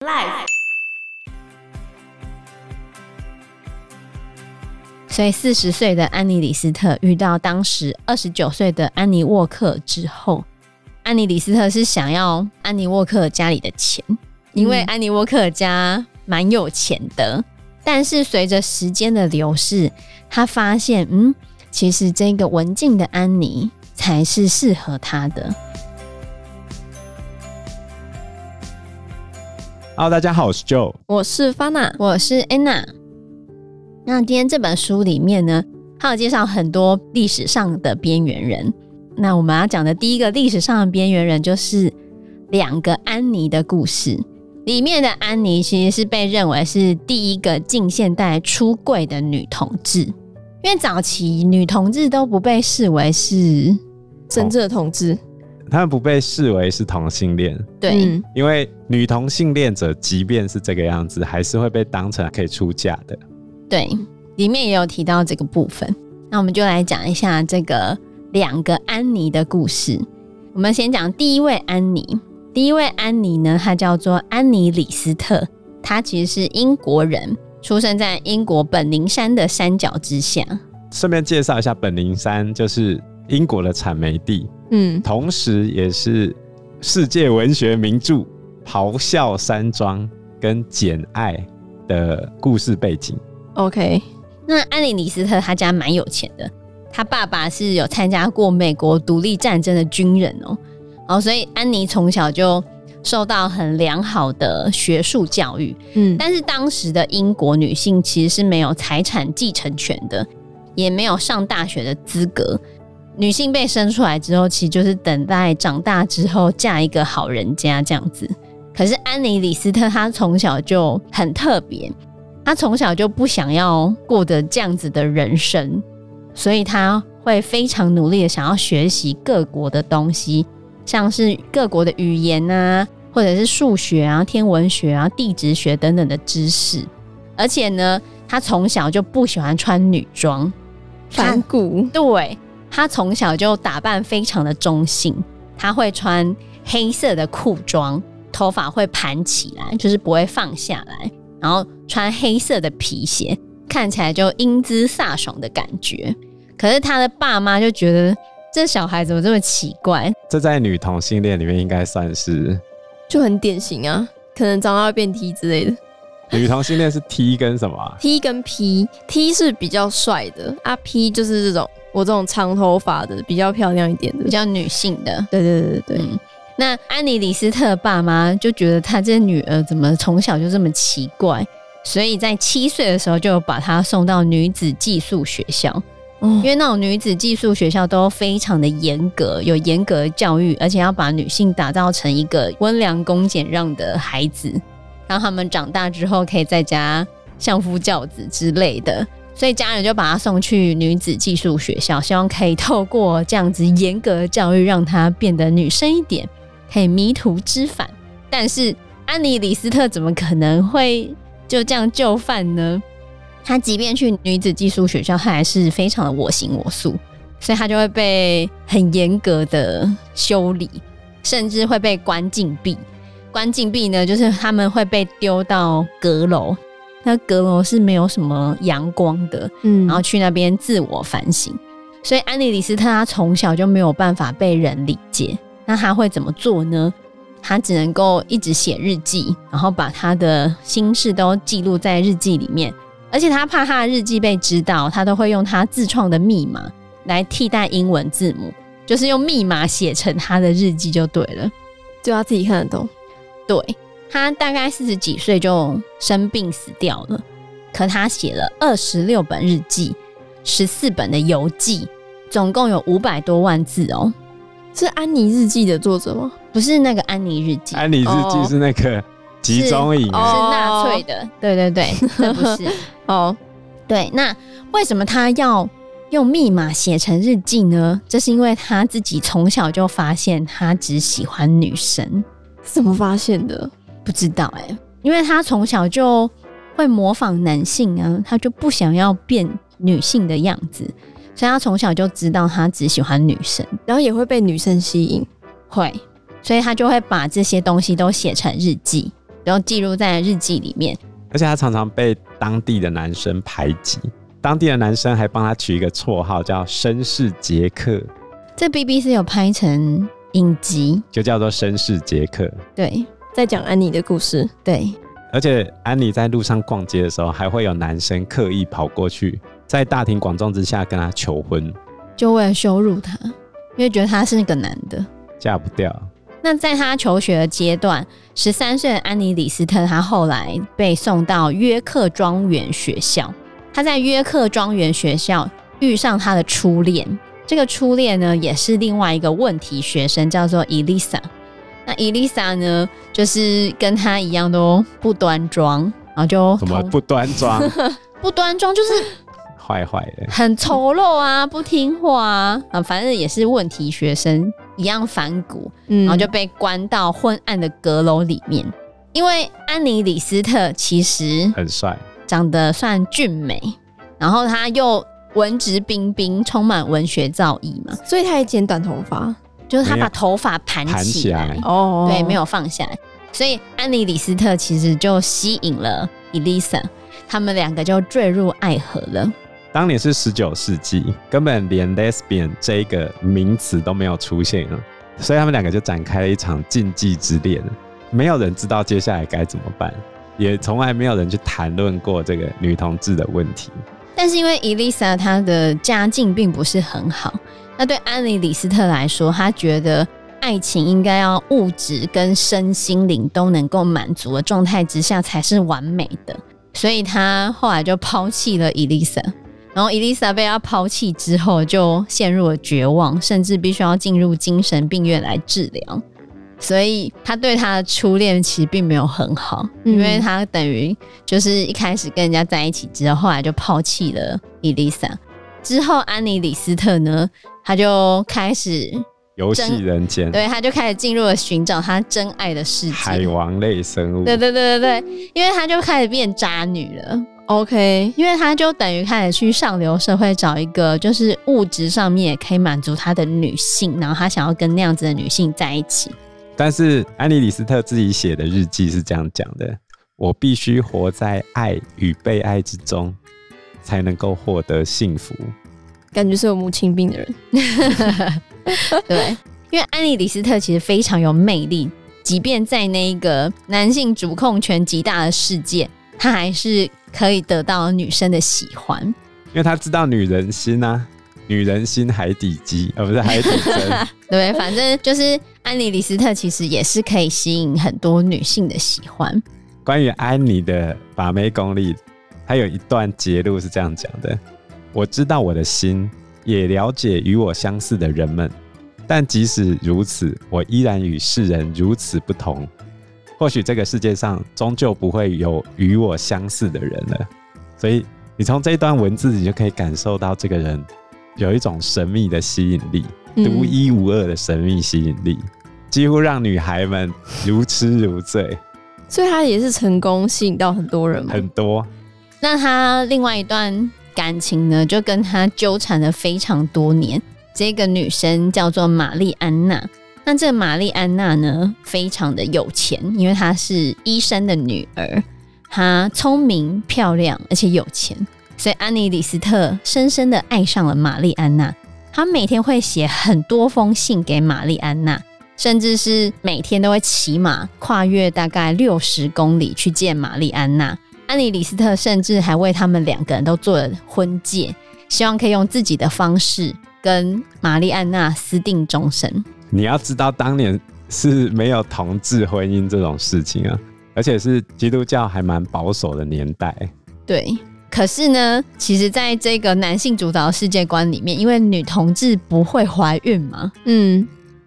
Life。所以，四十岁的安妮·李斯特遇到当时二十九岁的安妮·沃克之后，安妮·李斯特是想要安妮·沃克家里的钱，因为安妮·沃克家蛮有钱的。但是，随着时间的流逝，他发现，嗯，其实这个文静的安妮才是适合他的。Hello，大家好，我是 Joe，我是 Fana，我是 Anna。那今天这本书里面呢，它有介绍很多历史上的边缘人。那我们要讲的第一个历史上的边缘人，就是两个安妮的故事。里面的安妮其实是被认为是第一个近现代出柜的女同志，因为早期女同志都不被视为是真正的同志，他们不被视为是同性恋。对，嗯因为女同性恋者即便是这个样子，还是会被当成可以出嫁的。对，里面也有提到这个部分。那我们就来讲一下这个两个安妮的故事。我们先讲第一位安妮。第一位安妮呢，她叫做安妮·李斯特，她其实是英国人，出生在英国本宁山的山脚之下。顺便介绍一下，本宁山就是英国的产煤地，嗯，同时也是世界文学名著《咆哮山庄》跟《简爱》的故事背景。OK，那安妮·李斯特她家蛮有钱的，她爸爸是有参加过美国独立战争的军人哦，哦，所以安妮从小就受到很良好的学术教育。嗯，但是当时的英国女性其实是没有财产继承权的，也没有上大学的资格。女性被生出来之后，其实就是等待长大之后嫁一个好人家这样子。可是安妮·李斯特她从小就很特别。她从小就不想要过得这样子的人生，所以她会非常努力的想要学习各国的东西，像是各国的语言啊，或者是数学啊、天文学啊、地质学等等的知识。而且呢，她从小就不喜欢穿女装，反骨。对，他从小就打扮非常的中性，他会穿黑色的裤装，头发会盘起来，就是不会放下来。然后穿黑色的皮鞋，看起来就英姿飒爽的感觉。可是他的爸妈就觉得这小孩怎么这么奇怪？这在女同性恋里面应该算是就很典型啊，可能长大会变 T 之类的。女同性恋是 T 跟什么啊？T 跟 P，T 是比较帅的啊，P 就是这种我这种长头发的，比较漂亮一点的，比较女性的。对对对对对。嗯那安妮·李斯特爸妈就觉得她这女儿怎么从小就这么奇怪，所以在七岁的时候就把她送到女子寄宿学校。嗯，因为那种女子寄宿学校都非常的严格，有严格的教育，而且要把女性打造成一个温良恭俭让的孩子，让他们长大之后可以在家相夫教子之类的。所以家人就把她送去女子寄宿学校，希望可以透过这样子严格的教育，让她变得女生一点。可以迷途知返，但是安妮·李斯特怎么可能会就这样就范呢？她即便去女子寄宿学校，她还是非常的我行我素，所以她就会被很严格的修理，甚至会被关禁闭。关禁闭呢，就是他们会被丢到阁楼，那阁楼是没有什么阳光的，嗯，然后去那边自我反省。所以安妮·李斯特她从小就没有办法被人理解。那他会怎么做呢？他只能够一直写日记，然后把他的心事都记录在日记里面。而且他怕他的日记被知道，他都会用他自创的密码来替代英文字母，就是用密码写成他的日记就对了，就要自己看得懂。对，他大概四十几岁就生病死掉了，可他写了二十六本日记，十四本的游记，总共有五百多万字哦。是安妮日记的作者吗？不是那个安妮日记，安妮日记是那个集中营，是纳粹的。哦、对对对，这不是 哦。对，那为什么他要用密码写成日记呢？这是因为他自己从小就发现他只喜欢女生。怎么发现的？不知道哎、欸，因为他从小就会模仿男性啊，他就不想要变女性的样子。所以他从小就知道他只喜欢女生，然后也会被女生吸引，会，所以他就会把这些东西都写成日记。然后记录在日记里面。而且他常常被当地的男生排挤，当地的男生还帮他取一个绰号叫“绅士杰克”。这 BBC 有拍成影集，就叫做“绅士杰克”。对，在讲安妮的故事。对，而且安妮在路上逛街的时候，还会有男生刻意跑过去，在大庭广众之下跟她求婚，就为了羞辱她，因为觉得她是那个男的，嫁不掉。那在她求学的阶段，十三岁的安妮·李斯特，她后来被送到约克庄园学校。她在约克庄园学校遇上她的初恋，这个初恋呢，也是另外一个问题学生，叫做伊丽莎。那伊丽莎呢，就是跟她一样都不端庄，然后就什么不端庄？不端庄就是坏坏的，很丑陋啊，不听话啊，啊，反正也是问题学生。一样反骨，然后就被关到昏暗的阁楼里面。嗯、因为安妮·李斯特其实很帅，长得算俊美，然后他又文质彬彬，充满文学造诣嘛，所以他也剪短头发，就是他把头发盘起来，哦，对，没有放下来。所以安妮·李斯特其实就吸引了伊丽莎，他们两个就坠入爱河了。当年是十九世纪，根本连 lesbian 这个名词都没有出现啊，所以他们两个就展开了一场禁忌之恋。没有人知道接下来该怎么办，也从来没有人去谈论过这个女同志的问题。但是因为伊丽莎她的家境并不是很好，那对安妮·李斯特来说，她觉得爱情应该要物质跟身心灵都能够满足的状态之下才是完美的，所以她后来就抛弃了伊丽莎。然后伊丽莎被他抛弃之后，就陷入了绝望，甚至必须要进入精神病院来治疗。所以他对他的初恋其实并没有很好，嗯、因为他等于就是一开始跟人家在一起之后，后来就抛弃了伊丽莎。之后，安妮·李斯特呢，他就开始游戏人间，对，他就开始进入了寻找他真爱的世界，海王类生物。对对对对对，因为他就开始变渣女了。OK，因为他就等于开始去上流社会找一个就是物质上面也可以满足他的女性，然后他想要跟那样子的女性在一起。但是安妮·李斯特自己写的日记是这样讲的：我必须活在爱与被爱之中，才能够获得幸福。感觉是有母亲病的人。对，因为安妮·李斯特其实非常有魅力，即便在那个男性主控权极大的世界，他还是。可以得到女生的喜欢，因为他知道女人心啊，女人心海底鸡，而不是海底针。对，反正就是安妮·李斯特其实也是可以吸引很多女性的喜欢。关于安妮的把妹功力，她有一段节录是这样讲的：我知道我的心，也了解与我相似的人们，但即使如此，我依然与世人如此不同。或许这个世界上终究不会有与我相似的人了，所以你从这一段文字，你就可以感受到这个人有一种神秘的吸引力，独一无二的神秘吸引力，几乎让女孩们如痴如醉。所以他也是成功吸引到很多人吗？很多。那他另外一段感情呢，就跟他纠缠了非常多年。这个女生叫做玛丽安娜。那这个玛丽安娜呢，非常的有钱，因为她是医生的女儿，她聪明漂亮，而且有钱，所以安妮·李斯特深深的爱上了玛丽安娜。她每天会写很多封信给玛丽安娜，甚至是每天都会骑马跨越大概六十公里去见玛丽安娜。安妮·李斯特甚至还为他们两个人都做了婚戒，希望可以用自己的方式跟玛丽安娜私定终身。你要知道，当年是没有同志婚姻这种事情啊，而且是基督教还蛮保守的年代。对，可是呢，其实在这个男性主导的世界观里面，因为女同志不会怀孕嘛，嗯，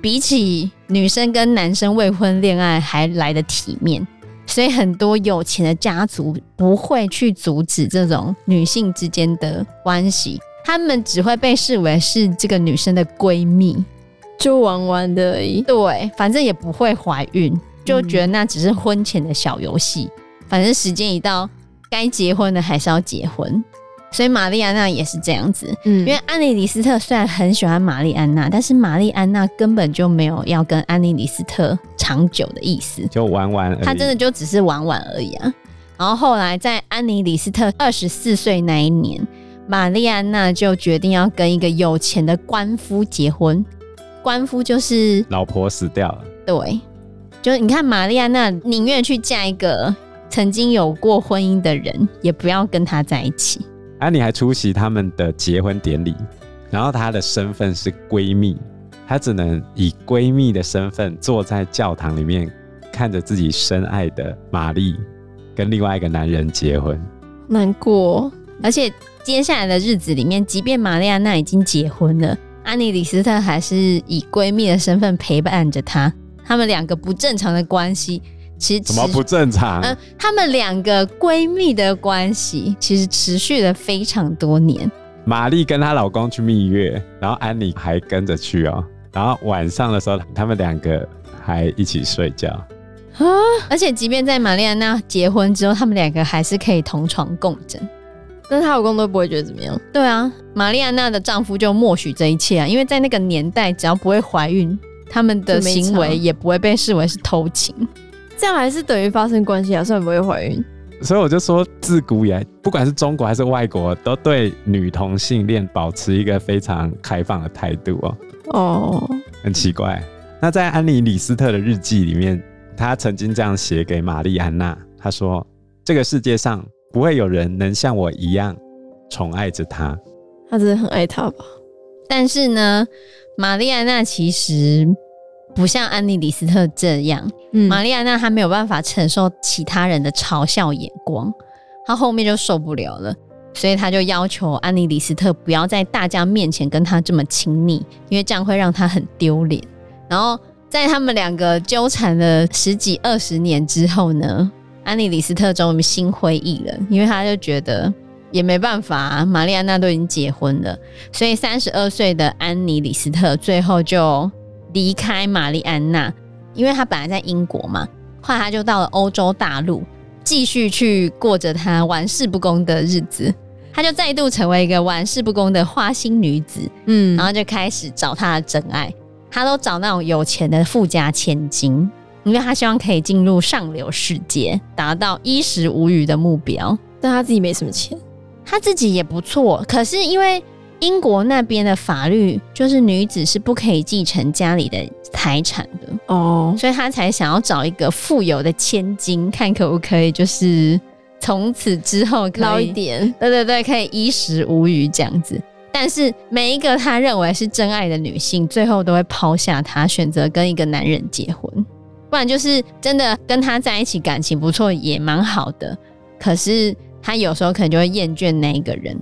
比起女生跟男生未婚恋爱还来得体面，所以很多有钱的家族不会去阻止这种女性之间的关系，他们只会被视为是这个女生的闺蜜。就玩玩的而已，对，反正也不会怀孕，就觉得那只是婚前的小游戏。嗯、反正时间一到，该结婚的还是要结婚。所以玛丽安娜也是这样子。嗯，因为安妮·李斯特虽然很喜欢玛丽安娜，但是玛丽安娜根本就没有要跟安妮·李斯特长久的意思，就玩玩而已。她真的就只是玩玩而已啊。然后后来在安妮·李斯特二十四岁那一年，玛丽安娜就决定要跟一个有钱的官夫结婚。官夫就是老婆死掉了。对，就是你看玛丽安娜宁愿去嫁一个曾经有过婚姻的人，也不要跟他在一起。安妮还出席他们的结婚典礼，然后她的身份是闺蜜，她只能以闺蜜的身份坐在教堂里面，看着自己深爱的玛丽跟另外一个男人结婚，难过。而且接下来的日子里面，即便玛丽安娜已经结婚了，安妮·李斯特还是以闺蜜的身份陪伴着她。他们两个不正常的关系。其实怎么不正常？嗯，她们两个闺蜜的关系其实持续了非常多年。玛丽跟她老公去蜜月，然后安妮还跟着去哦。然后晚上的时候，他们两个还一起睡觉啊。而且，即便在玛丽安娜结婚之后，他们两个还是可以同床共枕。但是她老公都不会觉得怎么样。对啊，玛丽安娜的丈夫就默许这一切啊，因为在那个年代，只要不会怀孕，他们的行为也不会被视为是偷情。这样还是等于发生关系啊，虽然不会怀孕。所以我就说，自古以来，不管是中国还是外国，都对女同性恋保持一个非常开放的态度哦。哦，很奇怪。那在安妮·李斯特的日记里面，她曾经这样写给玛丽安娜，她说：“这个世界上不会有人能像我一样宠爱着她。”她真的很爱她吧？但是呢，玛丽安娜其实。不像安妮·李斯特这样，嗯，玛丽安娜她没有办法承受其他人的嘲笑眼光，她后面就受不了了，所以她就要求安妮·李斯特不要在大家面前跟她这么亲密，因为这样会让她很丢脸。然后在他们两个纠缠了十几二十年之后呢，安妮·李斯特终于心灰意冷，因为她就觉得也没办法啊，玛丽安娜都已经结婚了，所以三十二岁的安妮·李斯特最后就。离开玛丽安娜，因为她本来在英国嘛，后来她就到了欧洲大陆，继续去过着她玩世不恭的日子。她就再度成为一个玩世不恭的花心女子，嗯，然后就开始找她的真爱。她都找那种有钱的富家千金，因为她希望可以进入上流世界，达到衣食无虞的目标。但她自己没什么钱，她自己也不错，可是因为。英国那边的法律就是女子是不可以继承家里的财产的哦，所以他才想要找一个富有的千金，看可不可以就是从此之后捞一点，对对对，可以衣食无虞这样子。但是每一个他认为是真爱的女性，最后都会抛下他，选择跟一个男人结婚，不然就是真的跟他在一起，感情不错，也蛮好的。可是他有时候可能就会厌倦那一个人。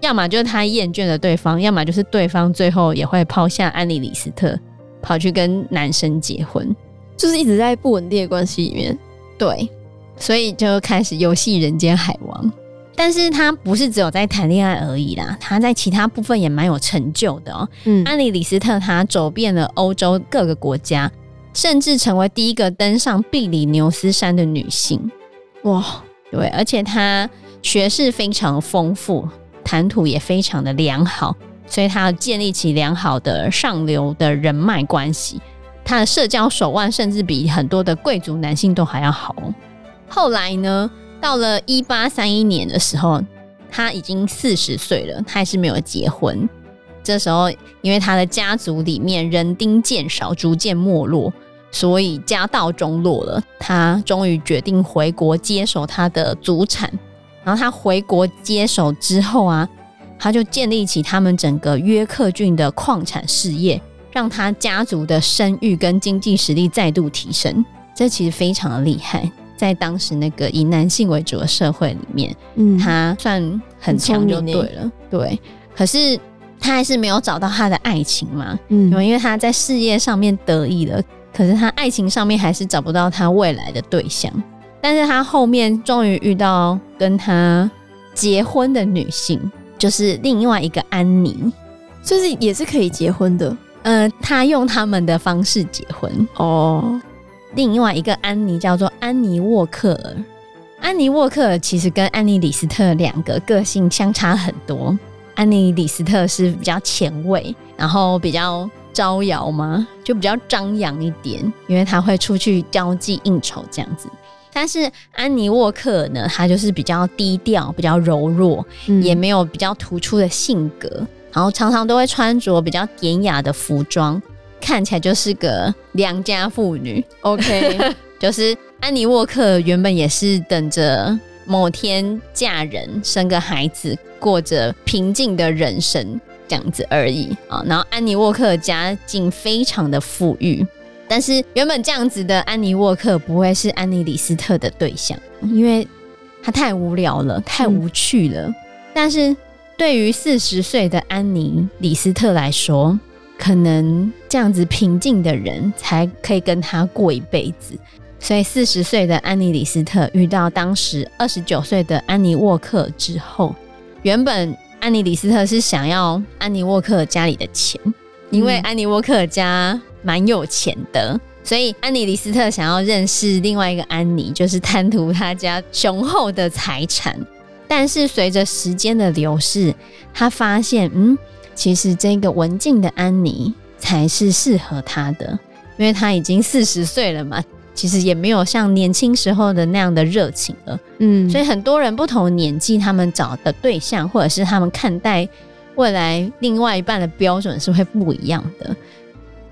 要么就是他厌倦了对方，要么就是对方最后也会抛下安妮·李斯特，跑去跟男生结婚，就是一直在不稳定的关系里面。对，所以就开始游戏人间海王。但是他不是只有在谈恋爱而已啦，他在其他部分也蛮有成就的哦。嗯，安妮·李斯特她走遍了欧洲各个国家，甚至成为第一个登上比利牛斯山的女性。哇，对，而且她学识非常丰富。谈吐也非常的良好，所以他要建立起良好的上流的人脉关系。他的社交手腕甚至比很多的贵族男性都还要好。后来呢，到了一八三一年的时候，他已经四十岁了，他还是没有结婚。这时候，因为他的家族里面人丁渐少，逐渐没落，所以家道中落了。他终于决定回国接手他的祖产。然后他回国接手之后啊，他就建立起他们整个约克郡的矿产事业，让他家族的声誉跟经济实力再度提升。这其实非常的厉害，在当时那个以男性为主的社会里面，嗯，他算很强就对了。对，可是他还是没有找到他的爱情嘛，嗯，因为他在事业上面得意了，可是他爱情上面还是找不到他未来的对象。但是他后面终于遇到跟他结婚的女性，就是另外一个安妮，就是也是可以结婚的。呃，他用他们的方式结婚哦。另外一个安妮叫做安妮沃克尔，安妮沃克其实跟安妮李斯特两个个性相差很多。安妮李斯特是比较前卫，然后比较招摇嘛，就比较张扬一点，因为她会出去交际应酬这样子。但是安妮沃克呢，她就是比较低调，比较柔弱，嗯、也没有比较突出的性格，然后常常都会穿着比较典雅的服装，看起来就是个良家妇女。OK，就是安妮沃克原本也是等着某天嫁人，生个孩子，过着平静的人生这样子而已啊。然后安妮沃克家境非常的富裕。但是原本这样子的安妮沃克不会是安妮李斯特的对象，因为她太无聊了，太无趣了。嗯、但是对于四十岁的安妮李斯特来说，可能这样子平静的人才可以跟他过一辈子。所以四十岁的安妮李斯特遇到当时二十九岁的安妮沃克之后，原本安妮李斯特是想要安妮沃克家里的钱，因为安妮沃克家。蛮有钱的，所以安妮李斯特想要认识另外一个安妮，就是贪图他家雄厚的财产。但是随着时间的流逝，他发现，嗯，其实这个文静的安妮才是适合他的，因为他已经四十岁了嘛，其实也没有像年轻时候的那样的热情了。嗯，所以很多人不同年纪，他们找的对象，或者是他们看待未来另外一半的标准是会不一样的。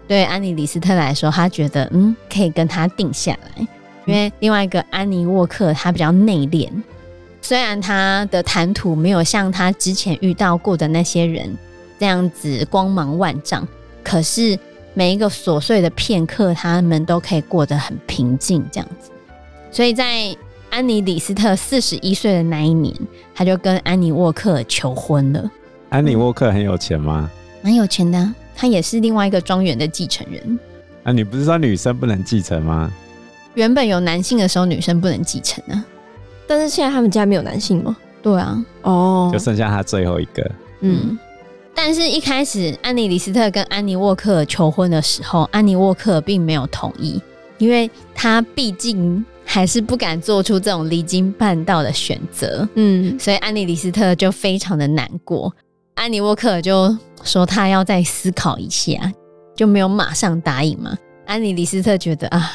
对安妮李斯特来说，他觉得嗯，可以跟他定下来，因为另外一个安妮沃克他比较内敛，虽然他的谈吐没有像他之前遇到过的那些人这样子光芒万丈，可是每一个琐碎的片刻，他们都可以过得很平静这样子。所以在安妮李斯特四十一岁的那一年，他就跟安妮沃克求婚了。安妮沃克很有钱吗？蛮有钱的。他也是另外一个庄园的继承人。啊，你不是说女生不能继承吗？原本有男性的时候，女生不能继承啊。但是现在他们家没有男性吗？对啊，哦，就剩下他最后一个。嗯，但是一开始安妮李斯特跟安妮沃克求婚的时候，安妮沃克并没有同意，因为他毕竟还是不敢做出这种离经叛道的选择。嗯，所以安妮李斯特就非常的难过。安妮沃克就说他要再思考一下，就没有马上答应嘛。安妮李斯特觉得啊，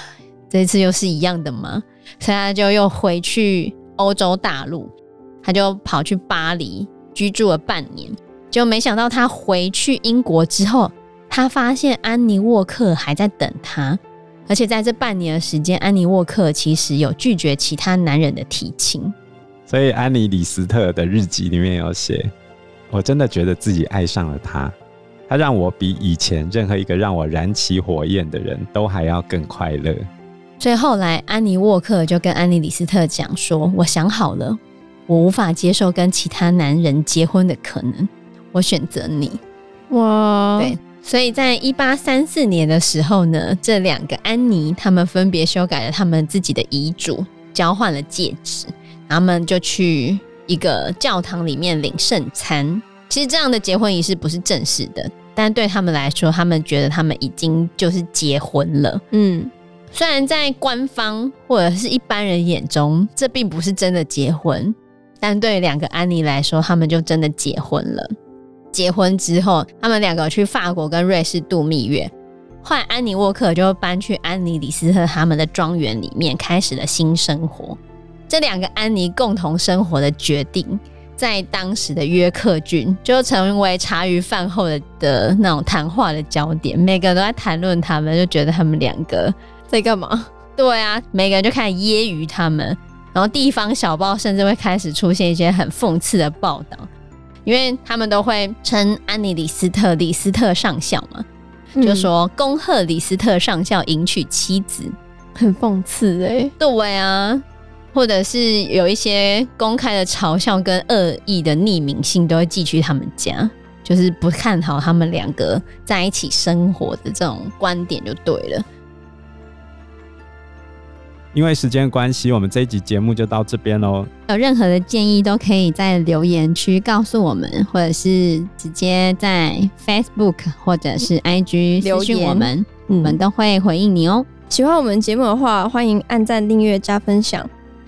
这次又是一样的嘛，所以他就又回去欧洲大陆，他就跑去巴黎居住了半年。就没想到他回去英国之后，他发现安妮沃克还在等他，而且在这半年的时间，安妮沃克其实有拒绝其他男人的提亲。所以安妮李斯特的日记里面有写。我真的觉得自己爱上了他，他让我比以前任何一个让我燃起火焰的人都还要更快乐。所以后来，安妮沃克就跟安妮李斯特讲说：“我想好了，我无法接受跟其他男人结婚的可能，我选择你。”哇，对，所以在一八三四年的时候呢，这两个安妮他们分别修改了他们自己的遗嘱，交换了戒指，他们就去。一个教堂里面领圣餐，其实这样的结婚仪式不是正式的，但对他们来说，他们觉得他们已经就是结婚了。嗯，虽然在官方或者是一般人眼中，这并不是真的结婚，但对两个安妮来说，他们就真的结婚了。结婚之后，他们两个去法国跟瑞士度蜜月，后来安妮沃克就搬去安妮李斯特他们的庄园里面，开始了新生活。这两个安妮共同生活的决定，在当时的约克郡就成为茶余饭后的的那种谈话的焦点，每个人都在谈论他们，就觉得他们两个在干嘛？对啊，每个人就开始揶揄他们，然后地方小报甚至会开始出现一些很讽刺的报道，因为他们都会称安妮李斯特李斯特上校嘛，就说恭贺李斯特上校迎娶妻子，很讽刺哎、欸，对啊。或者是有一些公开的嘲笑跟恶意的匿名信，都会寄去他们家，就是不看好他们两个在一起生活的这种观点就对了。因为时间关系，我们这一集节目就到这边喽。有任何的建议都可以在留言区告诉我们，或者是直接在 Facebook 或者是 IG 留言我们，我们都会回应你哦。喜欢我们节目的话，欢迎按赞、订阅、加分享。